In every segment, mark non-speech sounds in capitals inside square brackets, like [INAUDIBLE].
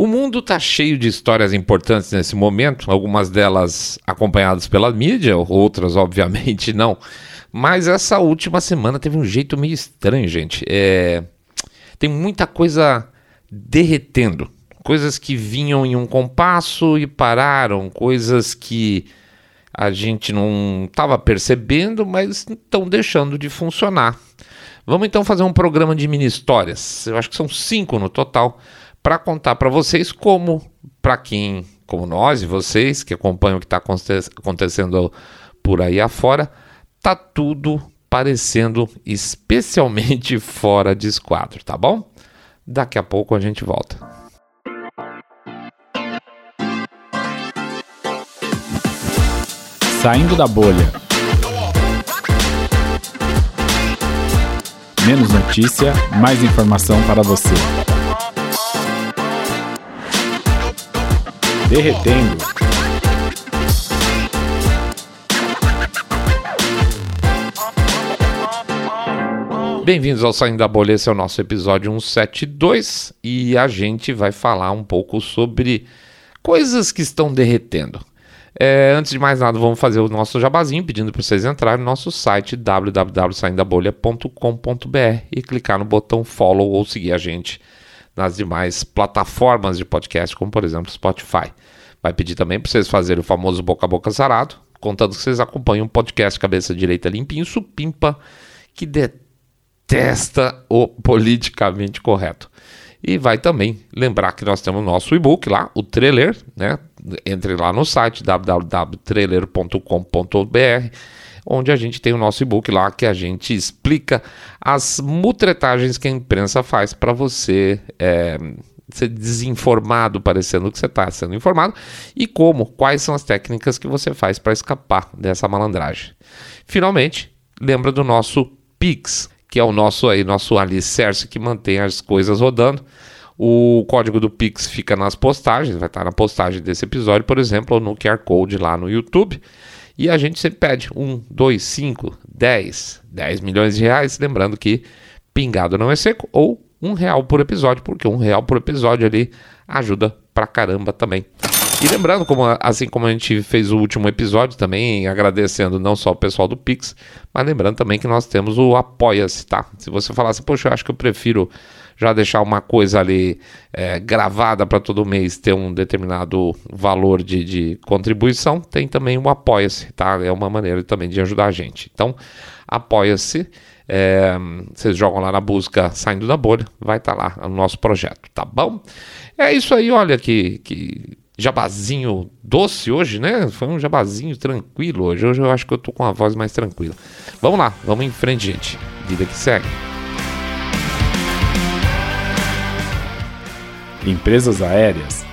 O mundo está cheio de histórias importantes nesse momento, algumas delas acompanhadas pela mídia, outras, obviamente, não. Mas essa última semana teve um jeito meio estranho, gente. É... Tem muita coisa derretendo. Coisas que vinham em um compasso e pararam, coisas que a gente não estava percebendo, mas estão deixando de funcionar. Vamos então fazer um programa de mini histórias. Eu acho que são cinco no total para contar para vocês como, para quem, como nós e vocês que acompanham o que está acontecendo por aí afora, tá tudo parecendo especialmente [LAUGHS] fora de esquadro, tá bom? Daqui a pouco a gente volta. Saindo da bolha. Menos notícia, mais informação para você. Derretendo. Bem-vindos ao Saindo da Bolha, esse é o nosso episódio 172 e a gente vai falar um pouco sobre coisas que estão derretendo. É, antes de mais nada, vamos fazer o nosso jabazinho, pedindo para vocês entrarem no nosso site www.saindabolha.com.br e clicar no botão follow ou seguir a gente nas demais plataformas de podcast, como por exemplo Spotify. Vai pedir também para vocês fazerem o famoso boca a boca sarado, contando que vocês acompanham um podcast Cabeça Direita Limpinho, supimpa, que detesta o politicamente correto. E vai também lembrar que nós temos o nosso e-book lá, o trailer, né? Entre lá no site www.trailer.com.br onde a gente tem o nosso e-book lá que a gente explica as mutretagens que a imprensa faz para você é, ser desinformado, parecendo que você está sendo informado, e como, quais são as técnicas que você faz para escapar dessa malandragem. Finalmente, lembra do nosso Pix, que é o nosso aí, nosso alicerce que mantém as coisas rodando. O código do Pix fica nas postagens, vai estar na postagem desse episódio, por exemplo, ou no QR Code lá no YouTube. E a gente sempre pede um, dois, cinco, dez, dez milhões de reais. Lembrando que pingado não é seco, ou um real por episódio, porque um real por episódio ali ajuda pra caramba também. E lembrando, como, assim como a gente fez o último episódio também, agradecendo não só o pessoal do Pix, mas lembrando também que nós temos o Apoia-se, tá? Se você falar assim, poxa, eu acho que eu prefiro já deixar uma coisa ali é, gravada para todo mês ter um determinado valor de, de contribuição, tem também o Apoia-se, tá? É uma maneira também de ajudar a gente. Então, apoia-se. É, vocês jogam lá na busca Saindo da Bolha, vai estar tá lá o nosso projeto, tá bom? É isso aí, olha que, que jabazinho doce hoje, né? Foi um jabazinho tranquilo hoje. Hoje eu acho que eu tô com a voz mais tranquila. Vamos lá, vamos em frente, gente. Vida que segue. Empresas aéreas.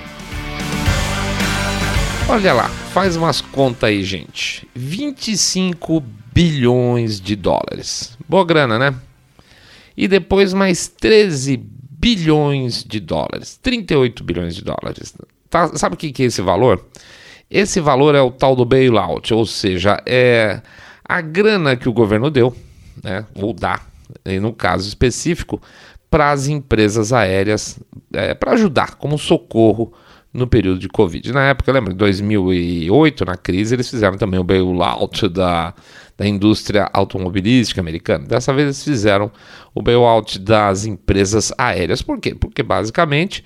Olha lá, faz umas contas aí, gente. 25 bilhões de dólares. Boa grana, né? E depois mais 13 bilhões de dólares. 38 bilhões de dólares. Tá, sabe o que é esse valor? Esse valor é o tal do bailout, ou seja, é a grana que o governo deu, né, ou dá, no caso específico, para as empresas aéreas, é, para ajudar como socorro no período de Covid. Na época, lembra, em 2008, na crise, eles fizeram também o bailout da, da indústria automobilística americana. Dessa vez eles fizeram o bailout das empresas aéreas. Por quê? Porque basicamente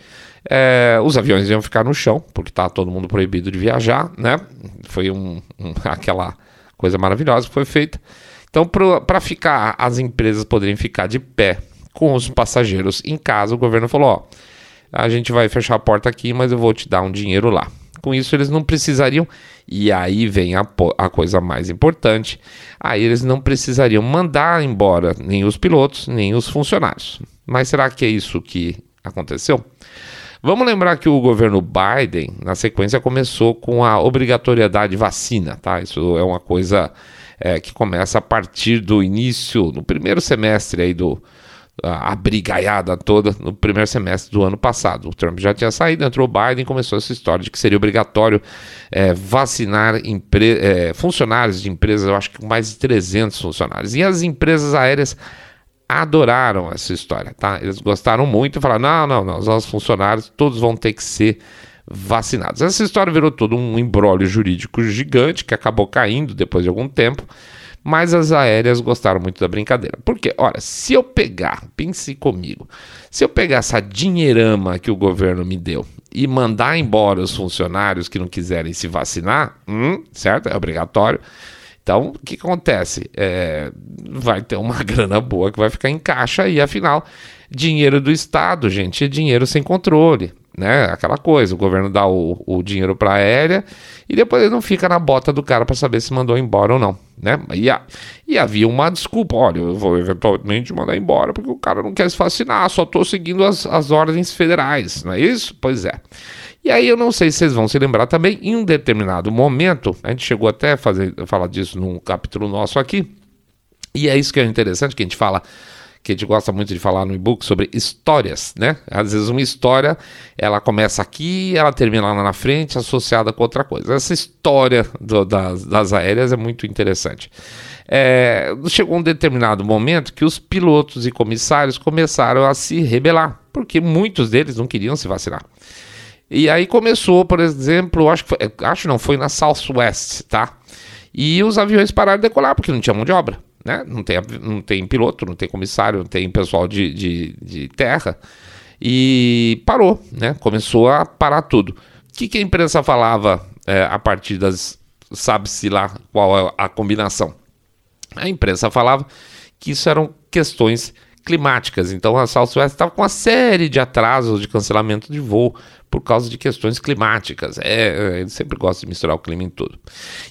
é, os aviões iam ficar no chão, porque está todo mundo proibido de viajar, né? Foi um, um, [LAUGHS] aquela coisa maravilhosa que foi feita. Então, para ficar, as empresas poderiam ficar de pé com os passageiros em casa, o governo falou: ó, a gente vai fechar a porta aqui, mas eu vou te dar um dinheiro lá. Com isso, eles não precisariam, e aí vem a, a coisa mais importante: aí eles não precisariam mandar embora nem os pilotos, nem os funcionários. Mas será que é isso que aconteceu? Vamos lembrar que o governo Biden, na sequência, começou com a obrigatoriedade de vacina, tá? Isso é uma coisa é, que começa a partir do início, no primeiro semestre aí do, a brigaiada toda no primeiro semestre do ano passado. O Trump já tinha saído, entrou o Biden e começou essa história de que seria obrigatório é, vacinar é, funcionários de empresas, eu acho que mais de 300 funcionários. E as empresas aéreas adoraram essa história, tá? Eles gostaram muito e falaram: não, não, não, os nossos funcionários todos vão ter que ser vacinados. Essa história virou todo um embrólio jurídico gigante que acabou caindo depois de algum tempo, mas as aéreas gostaram muito da brincadeira. Porque, olha, se eu pegar, pense comigo, se eu pegar essa dinheirama que o governo me deu e mandar embora os funcionários que não quiserem se vacinar, hum, certo? É obrigatório. Então, o que acontece? É, vai ter uma [LAUGHS] grana boa que vai ficar em caixa e, afinal, dinheiro do Estado, gente, é dinheiro sem controle né? Aquela coisa, o governo dá o, o dinheiro para a aérea e depois ele não fica na bota do cara para saber se mandou embora ou não, né? E, a, e havia uma desculpa, olha, eu vou eventualmente mandar embora porque o cara não quer se vacinar, só estou seguindo as, as ordens federais, não é isso? Pois é. E aí eu não sei se vocês vão se lembrar também, em um determinado momento, a gente chegou até a fazer, falar disso num capítulo nosso aqui, e é isso que é interessante, que a gente fala que a gente gosta muito de falar no e-book sobre histórias, né? Às vezes uma história, ela começa aqui, ela termina lá na frente, associada com outra coisa. Essa história do, das, das aéreas é muito interessante. É, chegou um determinado momento que os pilotos e comissários começaram a se rebelar, porque muitos deles não queriam se vacinar. E aí começou, por exemplo, acho que foi, acho não, foi na Southwest, tá? E os aviões pararam de decolar porque não tinha mão de obra né? Não tem, não tem piloto, não tem comissário, não tem pessoal de, de, de terra. E parou, né? Começou a parar tudo. O que, que a imprensa falava é, a partir das. Sabe-se lá qual é a combinação? A imprensa falava que isso eram questões climáticas. Então a Southwest estava com uma série de atrasos de cancelamento de voo por causa de questões climáticas. É, é, ele sempre gosta de misturar o clima em tudo.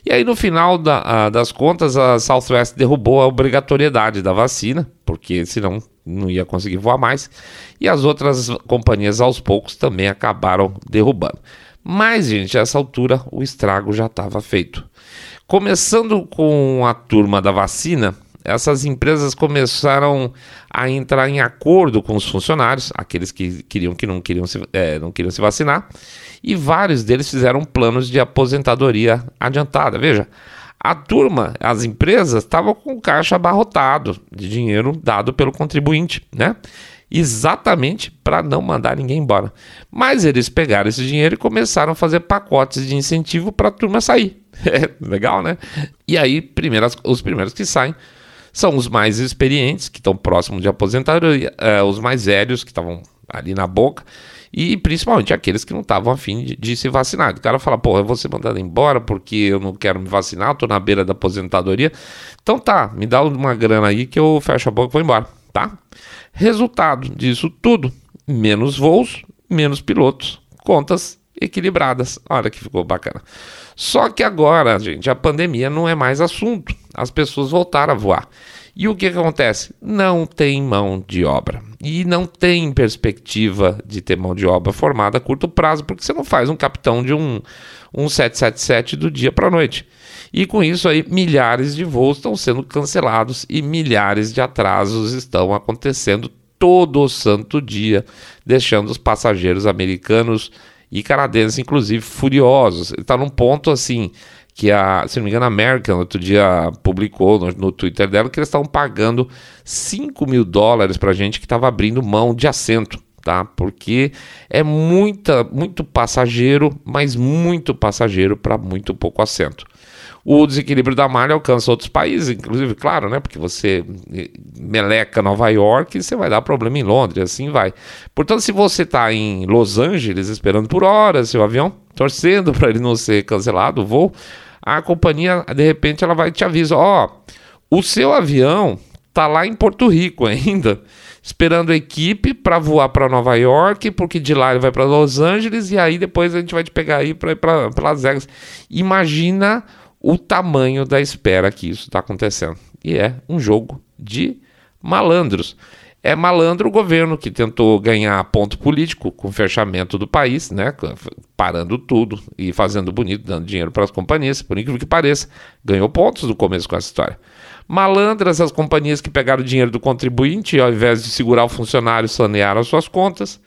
E aí, no final da, a, das contas, a Southwest derrubou a obrigatoriedade da vacina, porque senão não ia conseguir voar mais. E as outras companhias, aos poucos, também acabaram derrubando. Mas, gente, a essa altura o estrago já estava feito. Começando com a turma da vacina, essas empresas começaram a entrar em acordo com os funcionários, aqueles que queriam que não queriam se, é, não queriam se vacinar, e vários deles fizeram planos de aposentadoria adiantada. Veja, a turma, as empresas estavam com o caixa abarrotado de dinheiro dado pelo contribuinte, né? Exatamente para não mandar ninguém embora. Mas eles pegaram esse dinheiro e começaram a fazer pacotes de incentivo para a turma sair. [LAUGHS] legal, né? E aí, primeiras, os primeiros que saem são os mais experientes, que estão próximos de aposentadoria, uh, os mais velhos, que estavam ali na boca, e principalmente aqueles que não estavam afim de, de, se vacinar. O cara fala, pô, eu vou ser mandado embora porque eu não quero me vacinar, estou na beira da aposentadoria. Então tá, me dá uma grana aí que eu fecho a boca e vou embora, tá? Resultado disso tudo, menos voos, menos pilotos, contas equilibradas. Olha que ficou bacana. Só que agora, gente, a pandemia não é mais assunto. As pessoas voltaram a voar. E o que, acontece? Não tem mão de obra. E não tem perspectiva de ter mão de obra formada a curto prazo, porque você não faz um capitão de um, um 777 do dia para a noite. E com isso aí, milhares de voos estão sendo cancelados e milhares de atrasos estão acontecendo todo o santo dia, deixando os passageiros americanos e canadenses, inclusive, furiosos. Está num ponto assim que a, se não me engano, a American outro dia publicou no, no Twitter dela que eles estavam pagando 5 mil dólares para gente que estava abrindo mão de assento. Tá? Porque é muita, muito passageiro, mas muito passageiro para muito pouco assento. O desequilíbrio da malha alcança outros países, inclusive, claro, né? Porque você meleca Nova York e você vai dar problema em Londres, assim vai. Portanto, se você está em Los Angeles esperando por horas seu avião, torcendo para ele não ser cancelado o voo, a companhia, de repente, ela vai te avisar: ó, oh, o seu avião tá lá em Porto Rico ainda, [LAUGHS] esperando a equipe para voar para Nova York, porque de lá ele vai para Los Angeles e aí depois a gente vai te pegar aí para ir para Las Vegas. Imagina o tamanho da espera que isso está acontecendo. E é um jogo de malandros. É malandro o governo que tentou ganhar ponto político com o fechamento do país, né? Parando tudo e fazendo bonito, dando dinheiro para as companhias, por incrível que pareça, ganhou pontos no começo com essa história. Malandras as companhias que pegaram o dinheiro do contribuinte e ao invés de segurar o funcionário, sanearam as suas contas.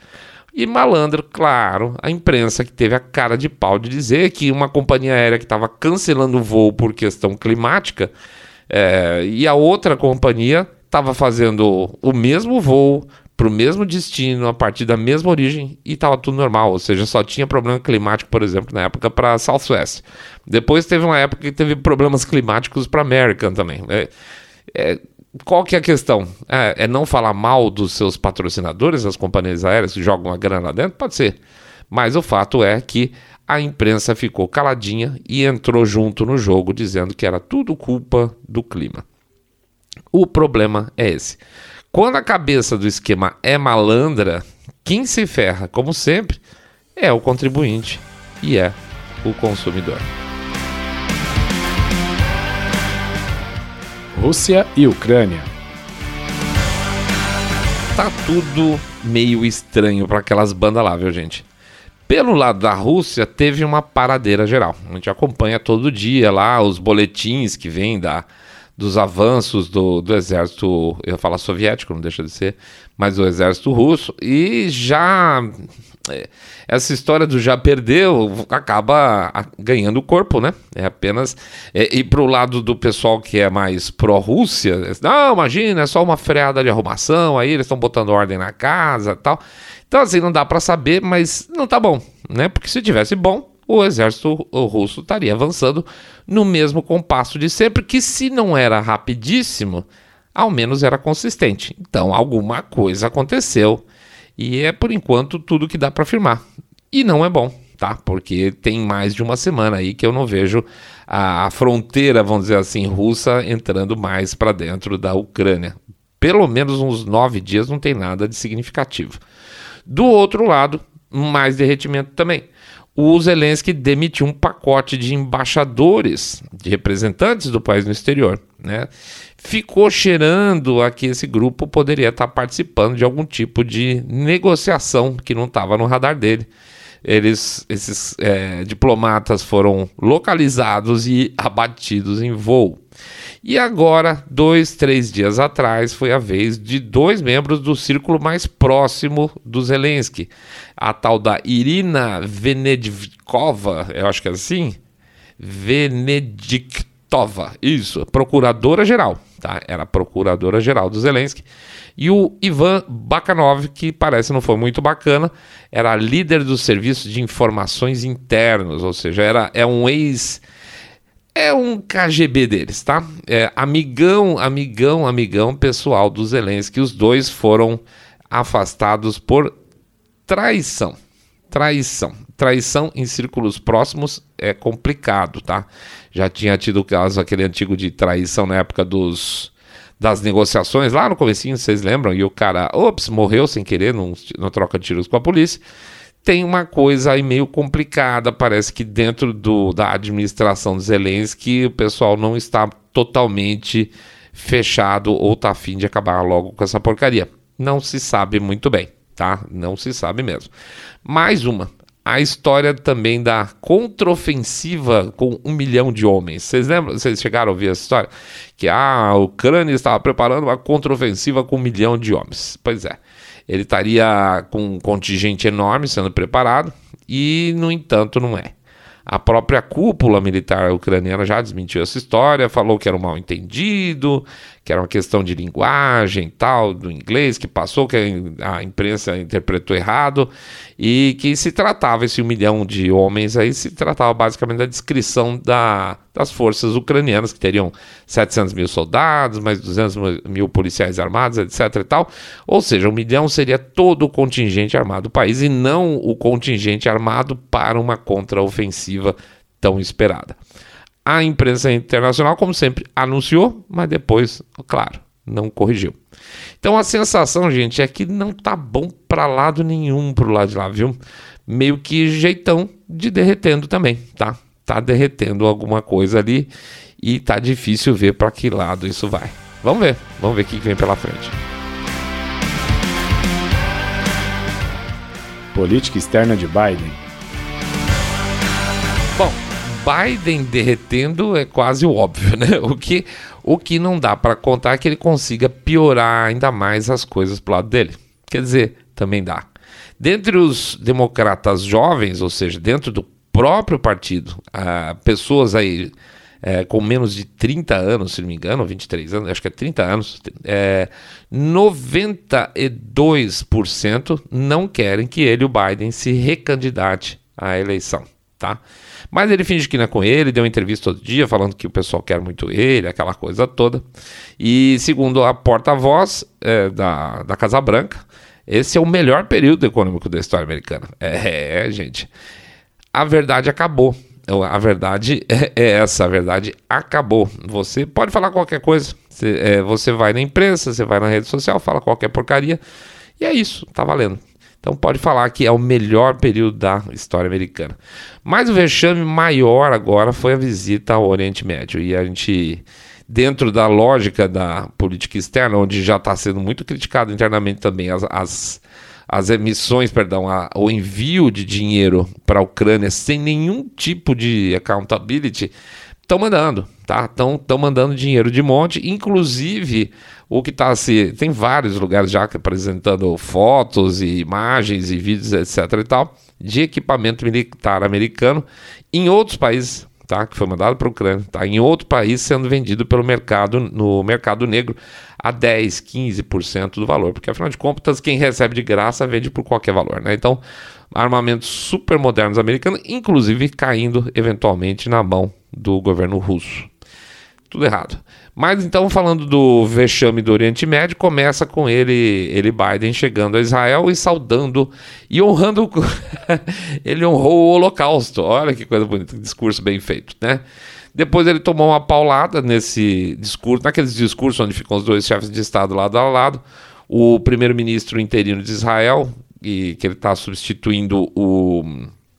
E malandro, claro, a imprensa que teve a cara de pau de dizer que uma companhia aérea que estava cancelando o voo por questão climática é, e a outra companhia estava fazendo o mesmo voo para o mesmo destino, a partir da mesma origem e estava tudo normal, ou seja, só tinha problema climático, por exemplo, na época para Southwest. Depois teve uma época que teve problemas climáticos para American também. É, é, qual que é a questão? É, é, não falar mal dos seus patrocinadores, as companhias aéreas que jogam a grana lá dentro? Pode ser. Mas o fato é que a imprensa ficou caladinha e entrou junto no jogo, dizendo que era tudo culpa do clima. O problema é esse. Quando a cabeça do esquema é malandra, quem se ferra, como sempre, é o contribuinte e é o consumidor. Rússia e Ucrânia. Tá tudo meio estranho para aquelas bandas lá, viu, gente? Pelo lado da Rússia, teve uma paradeira geral. A gente acompanha todo dia lá os boletins que vêm da dos avanços do, do exército, eu ia falar soviético, não deixa de ser, mas do exército russo, e já é, essa história do já perdeu acaba ganhando corpo, né? É apenas. É, e pro lado do pessoal que é mais pró-Rússia, não, imagina, é só uma freada de arrumação, aí eles estão botando ordem na casa tal. Então, assim, não dá para saber, mas não tá bom, né? Porque se tivesse bom, o exército russo estaria avançando no mesmo compasso de sempre, que se não era rapidíssimo, ao menos era consistente. Então alguma coisa aconteceu e é por enquanto tudo que dá para afirmar. E não é bom, tá? Porque tem mais de uma semana aí que eu não vejo a, fronteira, vamos dizer assim, russa entrando mais para dentro da Ucrânia. Pelo menos uns nove dias não tem nada de significativo. Do outro lado, mais derretimento também o Zelensky demitiu um pacote de embaixadores, de representantes do país no exterior. Né? Ficou cheirando a que esse grupo poderia estar participando de algum tipo de negociação que não estava no radar dele. Eles, esses é, diplomatas foram localizados e abatidos em voo. E agora, dois, três dias atrás, foi a vez de dois membros do círculo mais próximo do Zelensky. A tal da Irina Venediktova, eu acho que é assim, Venediktova, isso, procuradora-geral, tá? Era procuradora-geral do Zelensky. E o Ivan Bakanov, que parece não foi muito bacana, era líder do serviço de informações internos, ou seja, era, é um ex é um KGB deles, tá? É amigão, amigão, amigão pessoal do Zelensky. Os dois foram afastados por traição. Traição. Traição em círculos próximos é complicado, tá? Já tinha tido o caso aquele antigo de traição na época dos das negociações, lá no comecinho, vocês lembram? E o cara, ops, morreu sem querer, não, troca tiros com a polícia tem uma coisa aí meio complicada. Parece que dentro do, da administração de Zelensky o pessoal não está totalmente fechado ou está afim de acabar logo com essa porcaria. Não se sabe muito bem, tá? Não se sabe mesmo. Mais uma. A história também da contraofensiva com um milhão de homens. Vocês lembram? Vocês chegaram a ouvir essa história? Que ah, a Ucrânia estava preparando uma contraofensiva com um milhão de homens. Pois é ele estaria com um contingente enorme sendo preparado e, no entanto, não é. A própria cúpula militar ucraniana já desmentiu essa história, falou que era um mal entendido, que era uma questão de linguagem tal, do inglês, que passou, que a imprensa interpretou errado, e que se tratava, esse um milhão de homens aí, se tratava basicamente da descrição da, das forças ucranianas, que teriam 700 mil soldados, mais 200 mil policiais armados, etc e tal. Ou seja, um milhão seria todo o contingente armado do país, e não o contingente armado para uma contraofensiva tão esperada. A imprensa internacional, como sempre, anunciou, mas depois, claro, não corrigiu. Então a sensação, gente, é que não tá bom para lado nenhum pro lado de lá, viu? Meio que jeitão de derretendo também, tá? Tá derretendo alguma coisa ali e tá difícil ver para que lado isso vai. Vamos ver, vamos ver o que vem pela frente. Política externa de Biden Biden derretendo é quase o óbvio, [LAUGHS] né? O que, o que não dá para contar é que ele consiga piorar ainda mais as coisas pro lado dele. Quer dizer, também dá. Dentre os democratas jovens, ou seja, dentro do próprio partido, ah, pessoas aí é, com menos de 30 anos, se não me engano, 23 anos, acho que é 30 anos, é, 92% não querem que ele, o Biden, se recandidate à eleição, tá? Mas ele finge que não é com ele, deu uma entrevista todo dia falando que o pessoal quer muito ele, aquela coisa toda. E segundo a porta-voz é, da, da Casa Branca, esse é o melhor período econômico da história americana. É, é gente. A verdade acabou. A verdade [LAUGHS] é, é essa, a verdade acabou. Você pode falar qualquer coisa. É, você vai na imprensa, você vai na rede social, fala qualquer porcaria. E é isso, tá valendo. Então pode falar que é o melhor período da história americana. Mas o vexame maior agora foi a visita ao Oriente Médio. E a gente, dentro da lógica da política externa, onde já está sendo muito criticado internamente também as, as, as emissões, perdão, a, o envio de dinheiro para a Ucrânia sem nenhum tipo de accountability, estão mandando, tá? Estão mandando dinheiro de monte, inclusive o que está se. Tem vários lugares já apresentando fotos e imagens e vídeos, etc. e tal, de equipamento militar americano em outros países, tá? Que foi mandado para a Ucrânia, tá? Em outro país sendo vendido pelo mercado, no mercado negro, a 10, 15% do valor, porque afinal de contas, quem recebe de graça vende por qualquer valor, né? Então, armamentos super modernos americanos, inclusive caindo eventualmente na mão do governo russo. Tudo errado. Mas então, falando do vexame do Oriente Médio, começa com ele, ele Biden chegando a Israel e saudando e honrando. [LAUGHS] ele honrou o Holocausto. Olha que coisa bonita, que discurso bem feito, né? Depois ele tomou uma paulada nesse discurso, naqueles discursos onde ficam os dois chefes de Estado lado a lado. O primeiro-ministro interino de Israel, e que ele está substituindo o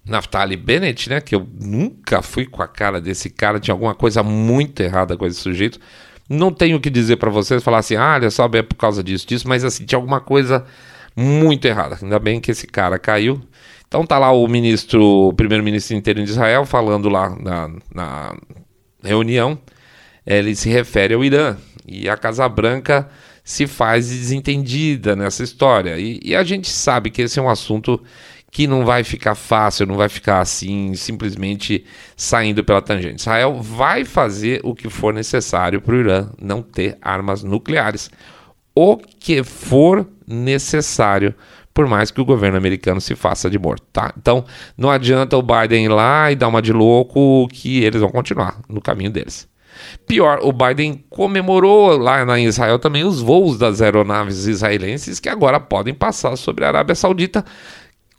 Naftali Bennett, né? Que eu nunca fui com a cara desse cara, tinha alguma coisa muito errada com esse sujeito. Não tenho o que dizer para vocês, falar assim, ah, olha só, é por causa disso, disso, mas assim, tinha alguma coisa muito errada. Ainda bem que esse cara caiu. Então tá lá o ministro, o primeiro-ministro interino de Israel falando lá na, na reunião. Ele se refere ao Irã e a Casa Branca se faz desentendida nessa história. E, e a gente sabe que esse é um assunto que não vai ficar fácil, não vai ficar assim, simplesmente saindo pela tangente. Israel vai fazer o que for necessário para o Irã não ter armas nucleares. O que for necessário, por mais que o governo americano se faça de morto, tá? Então, não adianta o Biden ir lá e dar uma de louco que eles vão continuar no caminho deles. Pior, o Biden comemorou lá na Israel também os voos das aeronaves israelenses que agora podem passar sobre a Arábia Saudita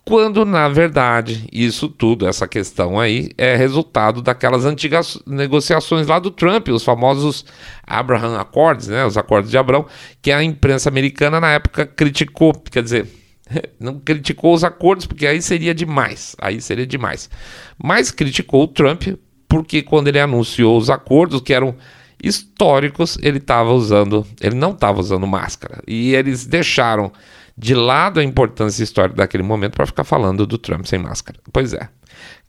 quando na verdade isso tudo, essa questão aí, é resultado daquelas antigas negociações lá do Trump, os famosos Abraham Accords, né, os acordos de Abrão, que a imprensa americana na época criticou, quer dizer, [LAUGHS] não criticou os acordos porque aí seria demais, aí seria demais, mas criticou o Trump porque quando ele anunciou os acordos que eram históricos, ele estava usando, ele não estava usando máscara e eles deixaram de lado a importância histórica daquele momento para ficar falando do Trump sem máscara. Pois é,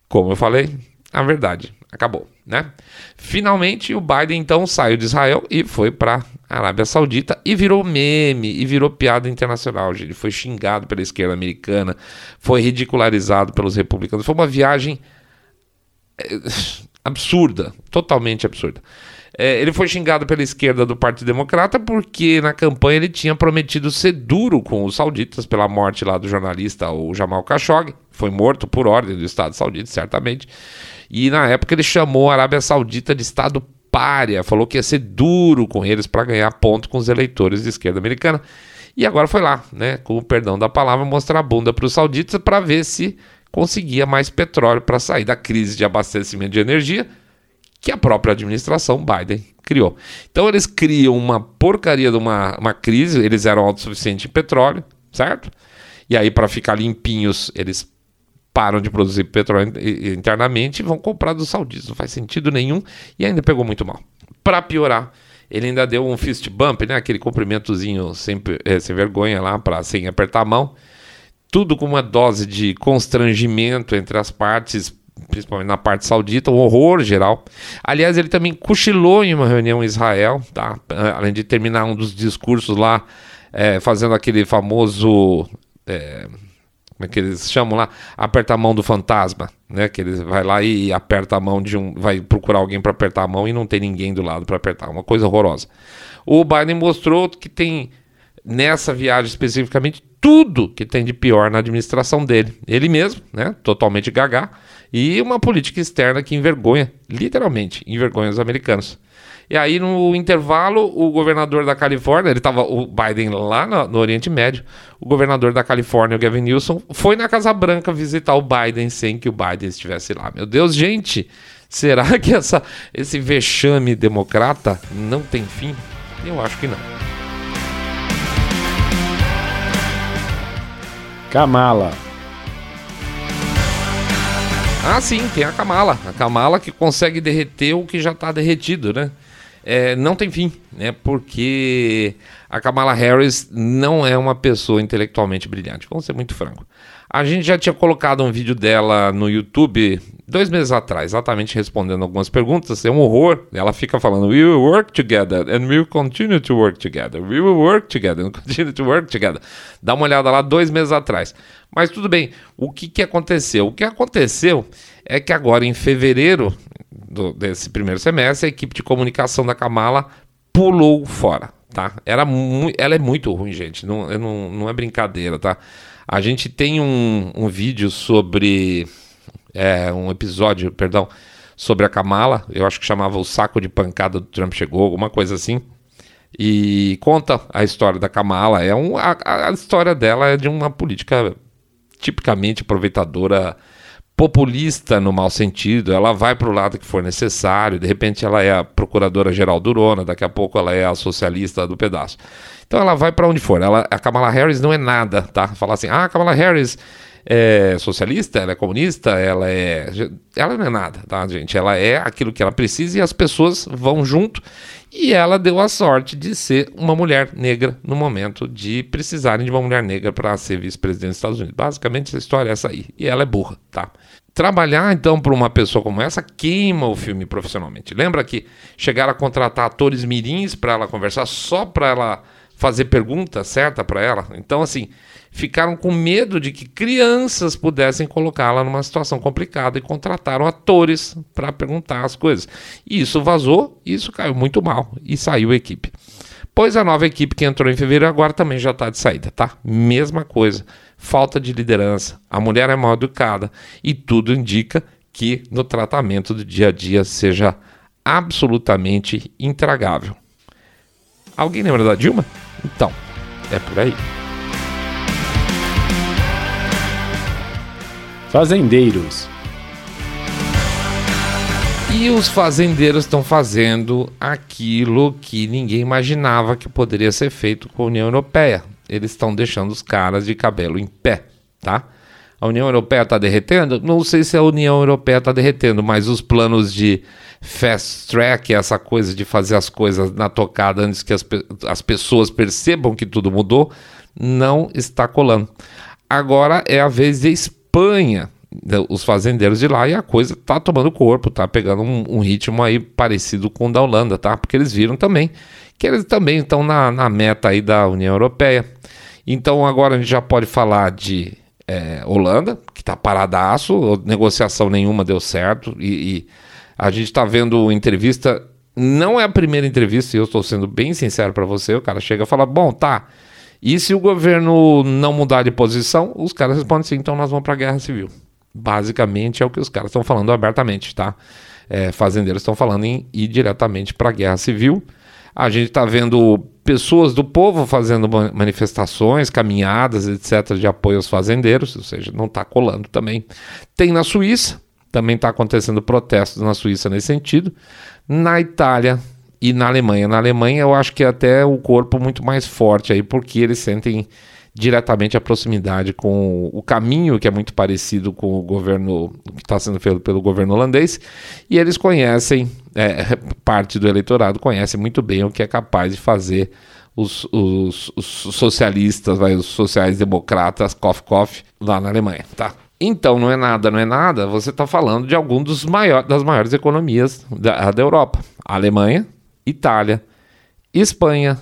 como eu falei, a verdade acabou, né? Finalmente o Biden então saiu de Israel e foi para Arábia Saudita e virou meme e virou piada internacional. Ele foi xingado pela esquerda americana, foi ridicularizado pelos republicanos. Foi uma viagem eh, absurda, totalmente absurda. É, ele foi xingado pela esquerda do Partido Democrata porque na campanha ele tinha prometido ser duro com os sauditas pela morte lá do jornalista o Jamal Khashoggi, foi morto por ordem do Estado Saudita, certamente. E na época ele chamou a Arábia Saudita de Estado párea, falou que ia ser duro com eles para ganhar ponto com os eleitores de esquerda americana. E agora foi lá, né, com o perdão da palavra, mostrar a bunda para os sauditas para ver se conseguia mais petróleo para sair da crise de abastecimento de energia que a própria administração Biden criou. Então eles criam uma porcaria de uma, uma crise, eles eram autossuficientes em petróleo, certo? E aí, para ficar limpinhos, eles param de produzir petróleo internamente e vão comprar dos sauditas. Não faz sentido nenhum e ainda pegou muito mal. Para piorar, ele ainda deu um fist bump, né? aquele cumprimentozinho sem, é, sem vergonha lá, para sem apertar a mão. Tudo com uma dose de constrangimento entre as partes principalmente na parte saudita, um horror geral. Aliás, ele também cochilou em uma reunião em Israel, tá? além de terminar um dos discursos lá, é, fazendo aquele famoso. É, como é que eles chamam lá? Aperta a mão do fantasma, né? Que eles vai lá e aperta a mão de um, vai procurar alguém para apertar a mão e não tem ninguém do lado para apertar, uma coisa horrorosa. O Biden mostrou que tem nessa viagem especificamente tudo que tem de pior na administração dele. Ele mesmo, né? Totalmente gagá e uma política externa que envergonha, literalmente, envergonha os americanos. E aí, no intervalo, o governador da Califórnia, ele estava, o Biden lá no, no, Oriente Médio, o governador da Califórnia, o Gavin Newsom, foi na Casa Branca visitar o Biden sem que o Biden estivesse lá. Meu Deus, gente, será que essa, esse vexame democrata não tem fim? Eu acho que não. Kamala. Ah, sim, tem a Kamala. A Kamala que consegue derreter o que já está derretido, né? é, não tem fim, né? Porque a Kamala Harris não é uma pessoa intelectualmente brilhante, vamos ser muito franco. A gente já tinha colocado um vídeo dela no YouTube dois meses atrás, exatamente respondendo algumas perguntas. É um horror. Ela fica falando: We will work together and we will continue to work together. We will work together and [LAUGHS] continue to work together. Dá uma olhada lá dois meses atrás. Mas tudo bem. O que, que aconteceu? O que aconteceu é que agora em fevereiro do, desse primeiro semestre, a equipe de comunicação da Kamala pulou fora, tá? Era ela é muito ruim, gente, não, não, não é brincadeira, tá? A gente tem um, um vídeo sobre. É, um episódio, perdão, sobre a Kamala, eu acho que chamava O Saco de Pancada do Trump Chegou, alguma coisa assim. E conta a história da Kamala. É um, a, a história dela é de uma política tipicamente aproveitadora populista no mau sentido, ela vai para o lado que for necessário, de repente ela é a procuradora-geral durona, daqui a pouco ela é a socialista do pedaço. Então ela vai para onde for. Ela, a Kamala Harris não é nada, tá? Falar assim, ah, Kamala Harris é socialista, ela é comunista, ela é. Ela não é nada, tá, gente? Ela é aquilo que ela precisa e as pessoas vão junto. E ela deu a sorte de ser uma mulher negra no momento de precisarem de uma mulher negra para ser vice-presidente dos Estados Unidos. Basicamente, essa história é essa aí. E ela é burra, tá? Trabalhar então para uma pessoa como essa queima o filme profissionalmente. Lembra que chegaram a contratar atores mirins para ela conversar só para ela fazer pergunta certa para ela? Então, assim, ficaram com medo de que crianças pudessem colocá-la numa situação complicada e contrataram atores para perguntar as coisas. E isso vazou, isso caiu muito mal e saiu a equipe. Pois a nova equipe que entrou em fevereiro agora também já está de saída, tá? Mesma coisa, falta de liderança, a mulher é mal educada e tudo indica que no tratamento do dia a dia seja absolutamente intragável. Alguém lembra da Dilma? Então, é por aí. Fazendeiros. E os fazendeiros estão fazendo aquilo que ninguém imaginava que poderia ser feito com a União Europeia. Eles estão deixando os caras de cabelo em pé, tá? A União Europeia está derretendo? Não sei se a União Europeia está derretendo, mas os planos de fast track, essa coisa de fazer as coisas na tocada antes que as, as pessoas percebam que tudo mudou, não está colando. Agora é a vez de Espanha, os fazendeiros de lá, e a coisa tá tomando corpo, tá pegando um, um, ritmo aí parecido com o da Holanda, tá? Porque eles viram também que eles também estão na, na meta aí da União Europeia. Então agora a gente já pode falar de é, Holanda, que tá paradaço, negociação nenhuma deu certo, e, e a gente está vendo entrevista. Não é a primeira entrevista, e eu estou sendo bem sincero para você. O cara chega e fala: Bom, tá, e se o governo não mudar de posição, os caras respondem assim, então nós vamos para a guerra civil. Basicamente é o que os caras estão falando abertamente, tá? É, fazendeiros estão falando em ir diretamente para a guerra civil. A gente está vendo pessoas do povo fazendo manifestações, caminhadas, etc., de apoio aos fazendeiros, ou seja, não está colando também. Tem na Suíça, também está acontecendo protestos na Suíça nesse sentido. Na Itália, e na Alemanha. Na Alemanha eu acho que é até o corpo muito mais forte aí, porque eles sentem diretamente a proximidade com o caminho que é muito parecido com o governo que está sendo feito pelo governo holandês e eles conhecem é, parte do eleitorado conhece muito bem o que é capaz de fazer os, os, os socialistas, vai, os sociais-democratas, cof cof lá na Alemanha, tá? Então não é nada, não é nada. Você está falando de algum dos maiores, das maiores economias da, da Europa, Alemanha Itália, Espanha,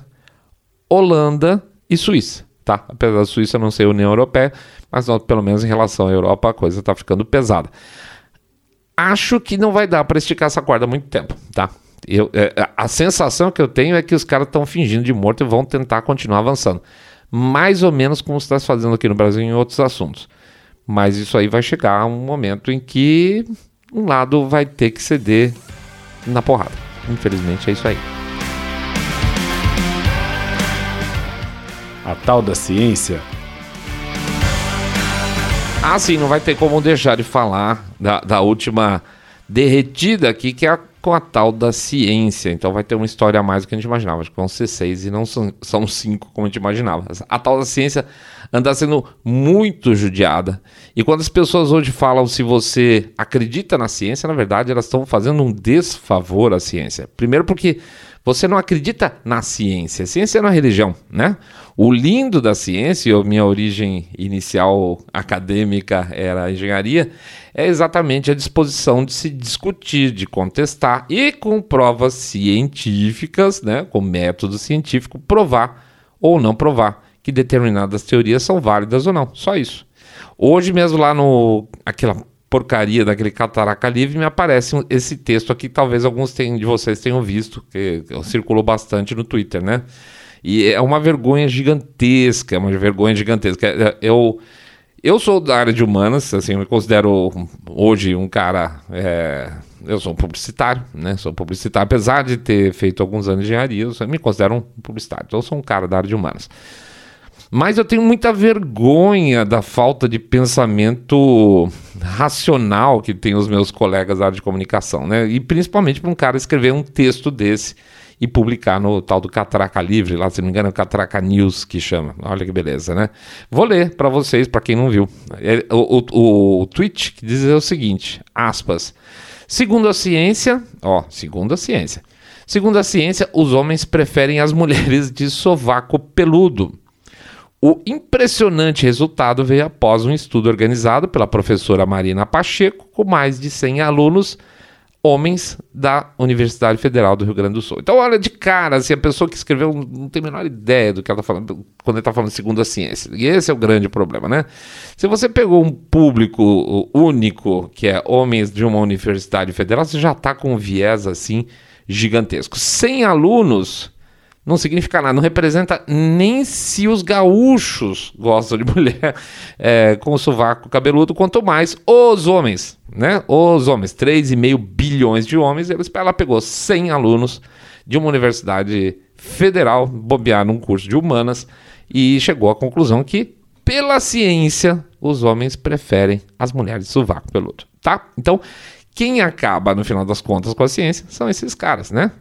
Holanda e Suíça. Tá? Apesar da Suíça não ser União Europeia, mas pelo menos em relação à Europa a coisa está ficando pesada. Acho que não vai dar para esticar essa corda muito tempo, tá? Eu, é, a sensação que eu tenho é que os caras estão fingindo de morto e vão tentar continuar avançando. Mais ou menos como está se fazendo aqui no Brasil em outros assuntos. Mas isso aí vai chegar um momento em que um lado vai ter que ceder na porrada. Infelizmente é isso aí. A tal da ciência. Ah, sim, não vai ter como deixar de falar da, da última derretida aqui, que é a, com a tal da ciência. Então vai ter uma história a mais do que a gente imaginava. Acho que vão ser seis e não são, são cinco como a gente imaginava. A tal da ciência anda sendo muito judiada. E quando as pessoas hoje falam se você acredita na ciência, na verdade elas estão fazendo um desfavor à ciência. Primeiro porque você não acredita na ciência. Ciência é religião, né? O lindo da ciência, e minha origem inicial acadêmica era a engenharia, é exatamente a disposição de se discutir, de contestar e com provas científicas, né, com método científico, provar ou não provar que determinadas teorias são válidas ou não. Só isso. Hoje mesmo lá no aquela porcaria daquele Cataraca Livre me aparece esse texto aqui, talvez alguns de vocês tenham visto, que circulou bastante no Twitter, né? E é uma vergonha gigantesca, é uma vergonha gigantesca. É, é, eu, eu sou da área de humanas, assim, eu me considero hoje um cara. É, eu sou um publicitário, né? Sou publicitário, apesar de ter feito alguns anos de engenharia, eu me considero um publicitário. Então, eu sou um cara da área de humanas. Mas eu tenho muita vergonha da falta de pensamento racional que tem os meus colegas da área de comunicação, né? E principalmente para um cara escrever um texto desse e publicar no tal do Catraca Livre, lá se não me engano é Catraca News que chama. Olha que beleza, né? Vou ler para vocês, para quem não viu. É, o, o, o tweet que diz o seguinte, aspas, segundo a ciência, ó, segundo a ciência, segundo a ciência, os homens preferem as mulheres de sovaco peludo. O impressionante resultado veio após um estudo organizado pela professora Marina Pacheco, com mais de 100 alunos homens da Universidade Federal do Rio Grande do Sul. Então, olha de cara, assim, a pessoa que escreveu não tem a menor ideia do que ela está falando quando está falando segundo a ciência. E esse é o grande problema, né? Se você pegou um público único, que é homens de uma universidade federal, você já está com um viés assim gigantesco. Sem alunos não significa nada, não representa nem se os gaúchos gostam de [LAUGHS] mulher é, com o sovaco cabeludo, quanto mais os homens, né? Os homens, 3,5 bilhões de homens, ela pegou 100 alunos de uma universidade federal, bobear num curso de humanas, e chegou à conclusão que, pela ciência, os homens preferem as mulheres de sovaco peludo, tá? Então, quem acaba, no final das contas, com a ciência são esses caras, né?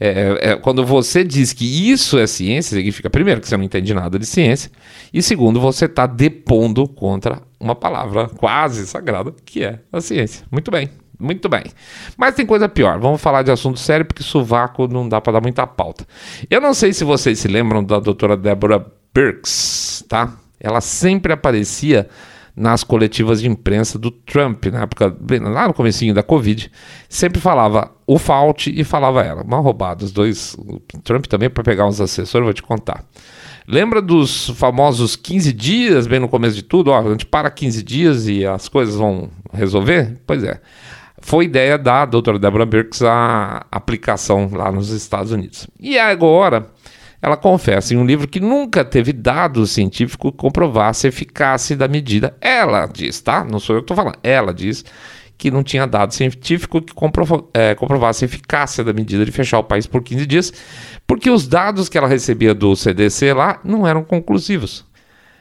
É, é, é, quando você diz que isso é ciência, significa, primeiro, que você não entende nada de ciência, e segundo, você está depondo contra uma palavra quase sagrada, que é a ciência. Muito bem, muito bem. Mas tem coisa pior. Vamos falar de assunto sério, porque sovaco não dá para dar muita pauta. Eu não sei se vocês se lembram da doutora Deborah Birx, tá? Ela sempre aparecia nas coletivas de imprensa do Trump, na época, lá no comecinho da Covid, sempre falava o Fauci e falava ela. Mal roubado, os dois. O Trump também, para pegar uns assessores, vou te contar. Lembra dos famosos 15 dias, bem no começo de tudo? Ó, a gente para 15 dias e as coisas vão resolver? Pois é. Foi ideia da doutora Deborah Birx a aplicação lá nos Estados Unidos. E agora ela confessa em um livro que nunca teve dado científico que comprovasse a eficácia da medida. Ela diz, tá? Não sou eu que estou falando. Ela diz que não tinha dado científico que comprova, é, comprovasse a eficácia da medida de fechar o país por 15 dias, porque os dados que ela recebia do CDC lá não eram conclusivos.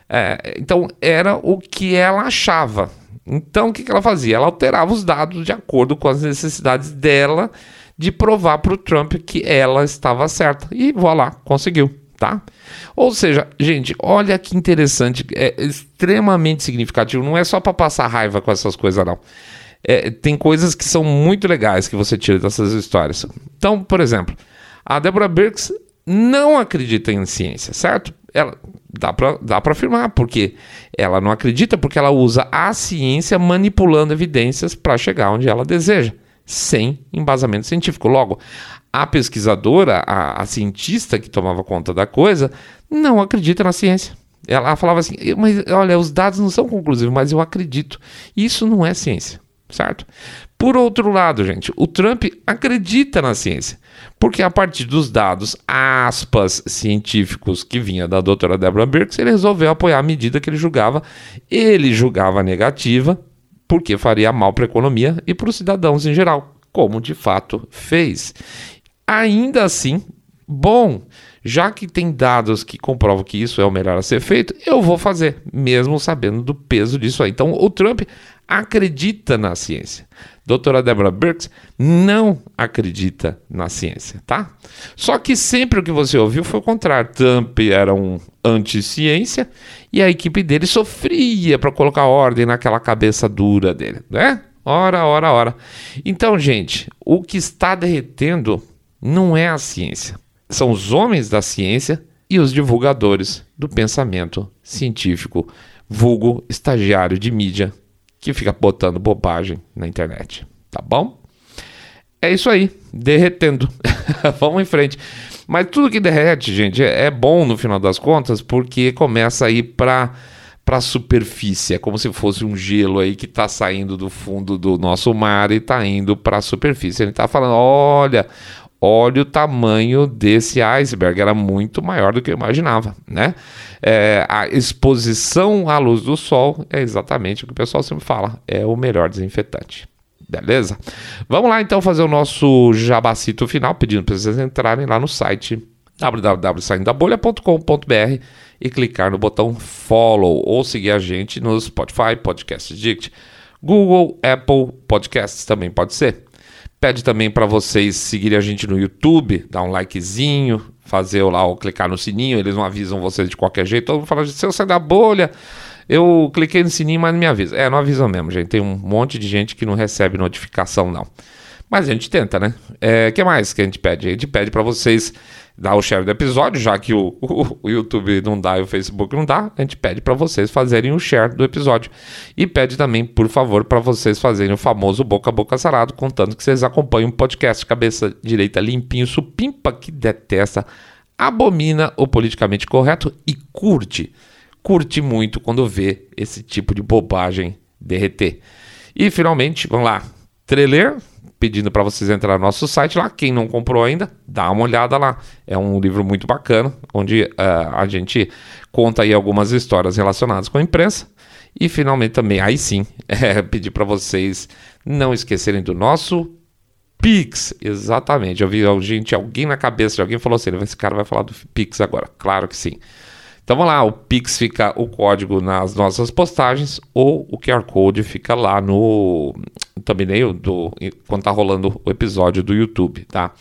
É, então, era o que ela achava. Então, o que, que ela fazia? Ela alterava os dados de acordo com as necessidades dela de provar para o Trump que ela estava certa. E voilà, conseguiu, tá? Ou seja, gente, olha que interessante, é extremamente significativo. Não é só para passar raiva com essas coisas, não. É, tem coisas que são muito legais que você tira dessas histórias. Então, por exemplo, a Deborah Birx não acredita em ciência, certo? Ela dá para dá afirmar, porque ela não acredita porque ela usa a ciência manipulando evidências para chegar onde ela deseja sem embasamento científico. Logo, a pesquisadora, a, a, cientista que tomava conta da coisa, não acredita na ciência. Ela falava assim, mas olha, os dados não são conclusivos, mas eu acredito. Isso não é ciência, certo? Por outro lado, gente, o Trump acredita na ciência, porque a partir dos dados, aspas, científicos que vinha da doutora Deborah Birx, ele resolveu apoiar a medida que ele julgava, ele julgava negativa, porque faria mal para a economia e para os cidadãos em geral, como de fato fez. Ainda assim, bom, já que tem dados que comprovam que isso é o melhor a ser feito, eu vou fazer, mesmo sabendo do peso disso aí. Então, o Trump acredita na ciência. Doutora Deborah Birx não acredita na ciência, tá? Só que sempre o que você ouviu foi o contrário. Trump era um anti-ciência e a equipe dele sofria para colocar ordem naquela cabeça dura dele, né? Ora, ora, ora. Então, gente, o que está derretendo não é a ciência. São os homens da ciência e os divulgadores do pensamento científico, vulgo estagiário de mídia que fica botando bobagem na internet, tá bom? É isso aí, derretendo. [LAUGHS] Vamos em frente. Mas tudo que derrete, gente, é, é bom no final das contas, porque começa a ir para para a superfície, é como se fosse um gelo aí que está saindo do fundo do nosso mar e está indo para a superfície. Ele está falando, olha, olha o tamanho desse iceberg, era muito maior do que eu imaginava, né? É, a exposição à luz do sol é exatamente o que o pessoal sempre fala, é o melhor desinfetante. Beleza? Vamos lá então fazer o nosso jabacito final, pedindo para vocês entrarem lá no site www.saindabolha.com.br e clicar no botão follow ou seguir a gente no Spotify, Podcast Dict, Google, Apple Podcasts também pode ser. Pede também para vocês seguirem a gente no YouTube, dar um likezinho, fazer lá ou clicar no sininho, eles não avisam vocês de qualquer jeito. Todo mundo fala, se eu sair da bolha, eu cliquei no sininho, mas não me avisa. É, não avisam mesmo, gente. Tem um monte de gente que não recebe notificação, não. Mas a gente tenta, né? O é, que mais que a gente pede? A gente pede para vocês dar o share do episódio, já que o, o, o, YouTube não dá e o Facebook não dá, a gente pede para vocês fazerem o share do episódio. E pede também, por favor, para vocês fazerem o famoso boca a boca sarado, contando que vocês acompanham o podcast Cabeça Direita Limpinho, supimpa que detesta, abomina o politicamente correto e curte. Curte muito quando vê esse tipo de bobagem derreter. E finalmente, vamos lá, trailer pedindo para vocês entrar no nosso site lá. Quem não comprou ainda, dá uma olhada lá. É um livro muito bacana, onde uh, a gente conta aí algumas histórias relacionadas com a imprensa. E finalmente também, aí sim, [LAUGHS] é, pedir para vocês não esquecerem do nosso Pix. Exatamente. Eu vi gente, alguém na cabeça de alguém falou assim: esse cara vai falar do Pix agora. Claro que sim. Então vamos lá, o Pix fica o código nas nossas postagens ou o QR Code fica lá no thumbnail do quando tá rolando o episódio do YouTube, tá?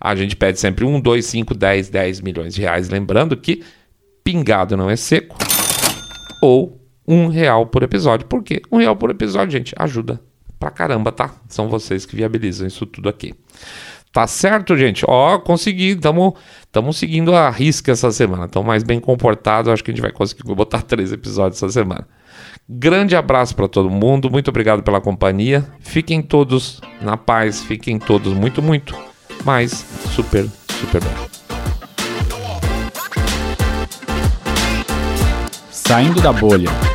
A gente pede sempre 1, 2, 5, 10, 10 milhões de reais, lembrando que pingado não é seco ou um real por episódio, porque um real por episódio, gente, ajuda pra caramba, tá? São vocês que viabilizam isso tudo aqui. Tá certo, gente? Ó, consegui. Estamos seguindo a risca essa semana. Estamos mais bem comportados. Acho que a gente vai conseguir [LAUGHS] botar três episódios essa semana. Grande abraço para todo mundo. Muito obrigado pela companhia. Fiquem todos na paz. Fiquem todos muito, muito, mas super, super bem. Saindo da bolha.